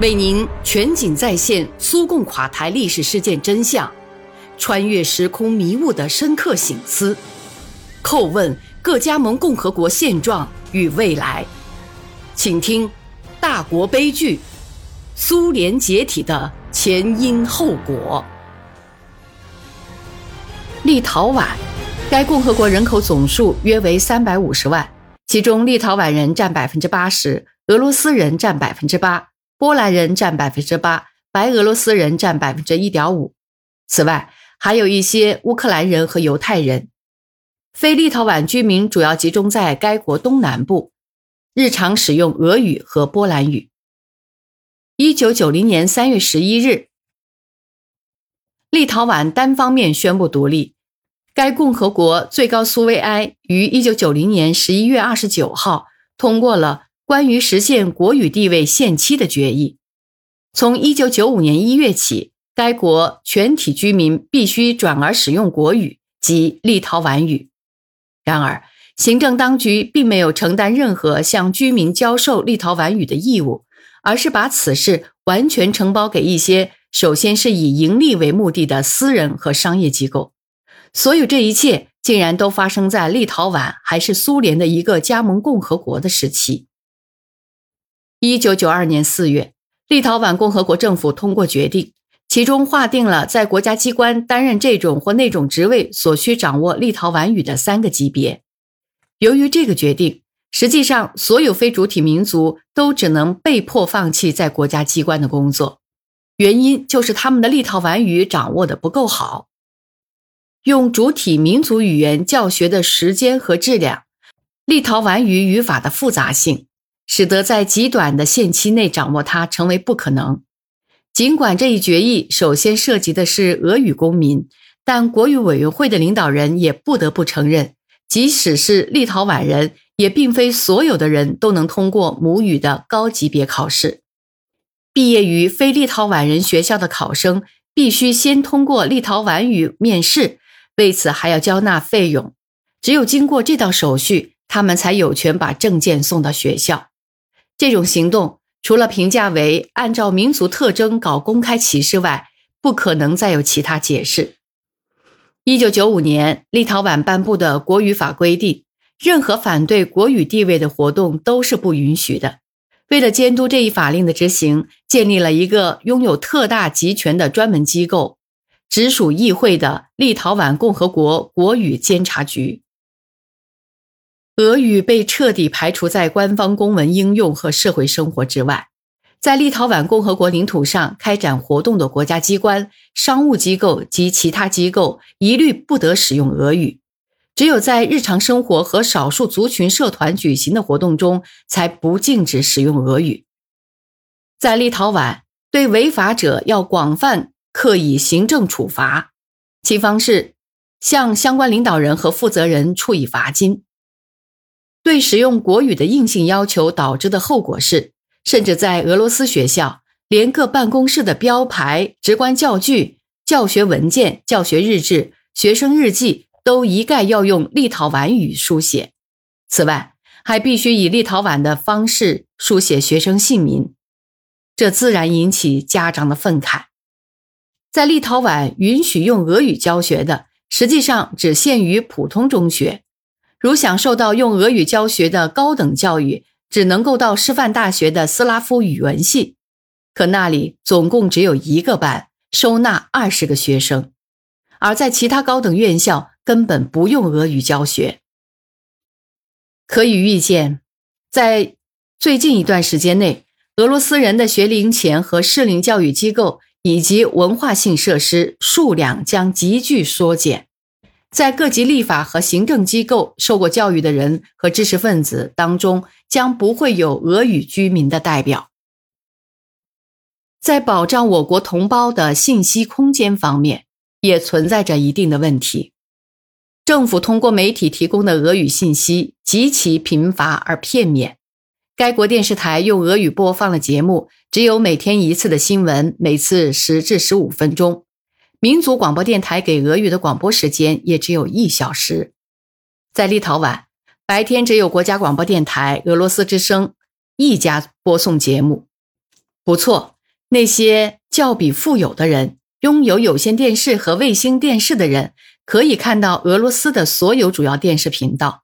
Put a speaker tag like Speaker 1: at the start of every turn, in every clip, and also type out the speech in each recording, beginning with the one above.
Speaker 1: 为您全景再现苏共垮台历史事件真相，穿越时空迷雾的深刻醒思，叩问各加盟共和国现状与未来。请听《大国悲剧：苏联解体的前因后果》。立陶宛，该共和国人口总数约为三百五十万，其中立陶宛人占百分之八十，俄罗斯人占百分之八。波兰人占百分之八，白俄罗斯人占百分之一点五。此外，还有一些乌克兰人和犹太人。非立陶宛居民主要集中在该国东南部，日常使用俄语和波兰语。一九九零年三月十一日，立陶宛单方面宣布独立。该共和国最高苏维埃于一九九零年十一月二十九号通过了。关于实现国语地位限期的决议，从一九九五年一月起，该国全体居民必须转而使用国语及立陶宛语。然而，行政当局并没有承担任何向居民教授立陶宛语的义务，而是把此事完全承包给一些首先是以盈利为目的的私人和商业机构。所有这一切竟然都发生在立陶宛还是苏联的一个加盟共和国的时期。一九九二年四月，立陶宛共和国政府通过决定，其中划定了在国家机关担任这种或那种职位所需掌握立陶宛语的三个级别。由于这个决定，实际上所有非主体民族都只能被迫放弃在国家机关的工作，原因就是他们的立陶宛语掌握的不够好。用主体民族语言教学的时间和质量，立陶宛语语法的复杂性。使得在极短的限期内掌握它成为不可能。尽管这一决议首先涉及的是俄语公民，但国语委员会的领导人也不得不承认，即使是立陶宛人，也并非所有的人都能通过母语的高级别考试。毕业于非立陶宛人学校的考生必须先通过立陶宛语面试，为此还要交纳费用。只有经过这道手续，他们才有权把证件送到学校。这种行动除了评价为按照民族特征搞公开歧视外，不可能再有其他解释。一九九五年，立陶宛颁布的国语法规定，任何反对国语地位的活动都是不允许的。为了监督这一法令的执行，建立了一个拥有特大集权的专门机构，直属议会的立陶宛共和国国语监察局。俄语被彻底排除在官方公文应用和社会生活之外，在立陶宛共和国领土上开展活动的国家机关、商务机构及其他机构一律不得使用俄语，只有在日常生活和少数族群社团举行的活动中才不禁止使用俄语。在立陶宛，对违法者要广泛刻以行政处罚，其方式向相关领导人和负责人处以罚金。对使用国语的硬性要求导致的后果是，甚至在俄罗斯学校，连各办公室的标牌、直观教具、教学文件、教学日志、学生日记都一概要用立陶宛语书写。此外，还必须以立陶宛的方式书写学生姓名，这自然引起家长的愤慨。在立陶宛，允许用俄语教学的，实际上只限于普通中学。如享受到用俄语教学的高等教育，只能够到师范大学的斯拉夫语文系，可那里总共只有一个班，收纳二十个学生；而在其他高等院校，根本不用俄语教学。可以预见，在最近一段时间内，俄罗斯人的学龄前和适龄教育机构以及文化性设施数量将急剧缩减。在各级立法和行政机构受过教育的人和知识分子当中，将不会有俄语居民的代表。在保障我国同胞的信息空间方面，也存在着一定的问题。政府通过媒体提供的俄语信息极其贫乏而片面。该国电视台用俄语播放了节目只有每天一次的新闻，每次十至十五分钟。民族广播电台给俄语的广播时间也只有一小时。在立陶宛，白天只有国家广播电台俄罗斯之声一家播送节目。不错，那些较比富有的人，拥有有线电视和卫星电视的人，可以看到俄罗斯的所有主要电视频道，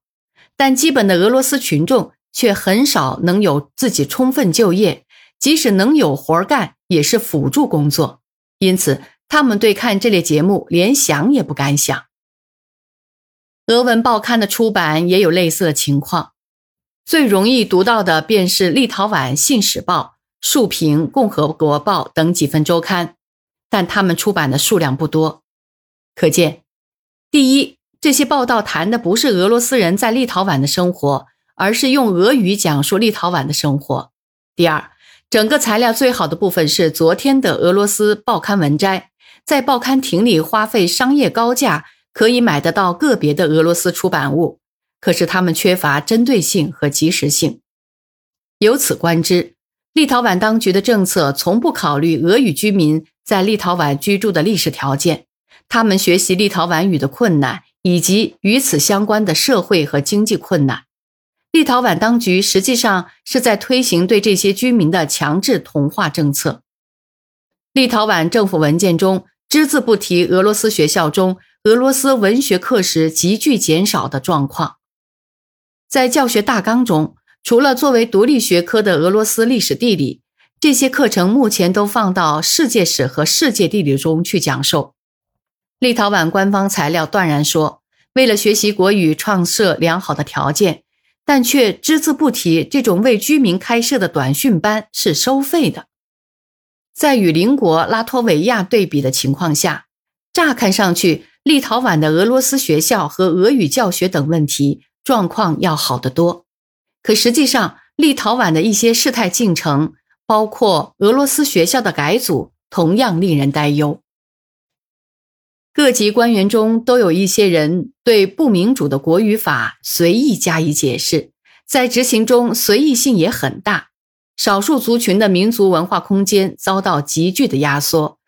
Speaker 1: 但基本的俄罗斯群众却很少能有自己充分就业，即使能有活干，也是辅助工作。因此，他们对看这类节目连想也不敢想。俄文报刊的出版也有类似的情况，最容易读到的便是立陶宛《信使报》。树平共和国报等几份周刊，但他们出版的数量不多。可见，第一，这些报道谈的不是俄罗斯人在立陶宛的生活，而是用俄语讲述立陶宛的生活；第二，整个材料最好的部分是昨天的俄罗斯报刊文摘，在报刊亭里花费商业高价可以买得到个别的俄罗斯出版物，可是他们缺乏针对性和及时性。由此观之。立陶宛当局的政策从不考虑俄语居民在立陶宛居住的历史条件，他们学习立陶宛语的困难，以及与此相关的社会和经济困难。立陶宛当局实际上是在推行对这些居民的强制同化政策。立陶宛政府文件中只字不提俄罗斯学校中俄罗斯文学课时急剧减少的状况，在教学大纲中。除了作为独立学科的俄罗斯历史地理，这些课程目前都放到世界史和世界地理中去讲授。立陶宛官方材料断然说，为了学习国语创设良好的条件，但却只字不提这种为居民开设的短训班是收费的。在与邻国拉脱维亚对比的情况下，乍看上去，立陶宛的俄罗斯学校和俄语教学等问题状况要好得多。可实际上，立陶宛的一些事态进程，包括俄罗斯学校的改组，同样令人担忧。各级官员中都有一些人对不民主的国语法随意加以解释，在执行中随意性也很大。少数族群的民族文化空间遭到急剧的压缩，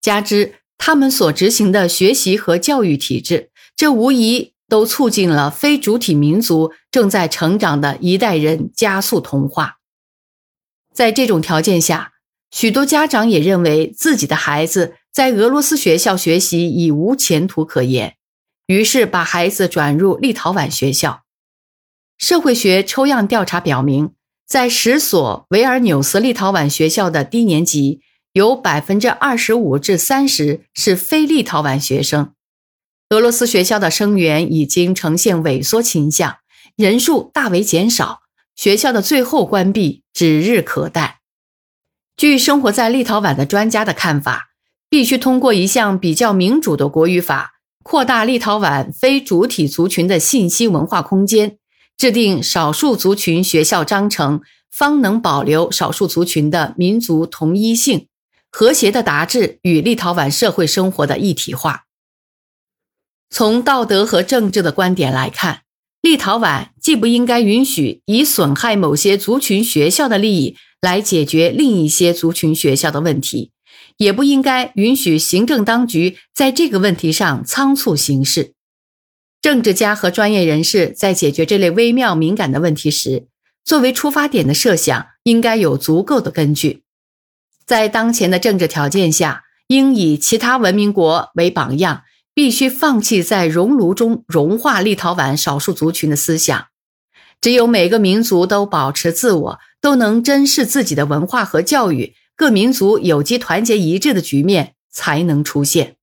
Speaker 1: 加之他们所执行的学习和教育体制，这无疑。都促进了非主体民族正在成长的一代人加速同化。在这种条件下，许多家长也认为自己的孩子在俄罗斯学校学习已无前途可言，于是把孩子转入立陶宛学校。社会学抽样调查表明，在十所维尔纽斯立陶宛学校的低年级，有百分之二十五至三十是非立陶宛学生。俄罗斯学校的生源已经呈现萎缩倾向，人数大为减少，学校的最后关闭指日可待。据生活在立陶宛的专家的看法，必须通过一项比较民主的国语法，扩大立陶宛非主体族群的信息文化空间，制定少数族群学校章程，方能保留少数族群的民族同一性，和谐的达至与立陶宛社会生活的一体化。从道德和政治的观点来看，立陶宛既不应该允许以损害某些族群学校的利益来解决另一些族群学校的问题，也不应该允许行政当局在这个问题上仓促行事。政治家和专业人士在解决这类微妙敏感的问题时，作为出发点的设想应该有足够的根据。在当前的政治条件下，应以其他文明国为榜样。必须放弃在熔炉中融化立陶宛少数族群的思想。只有每个民族都保持自我，都能珍视自己的文化和教育，各民族有机团结一致的局面才能出现。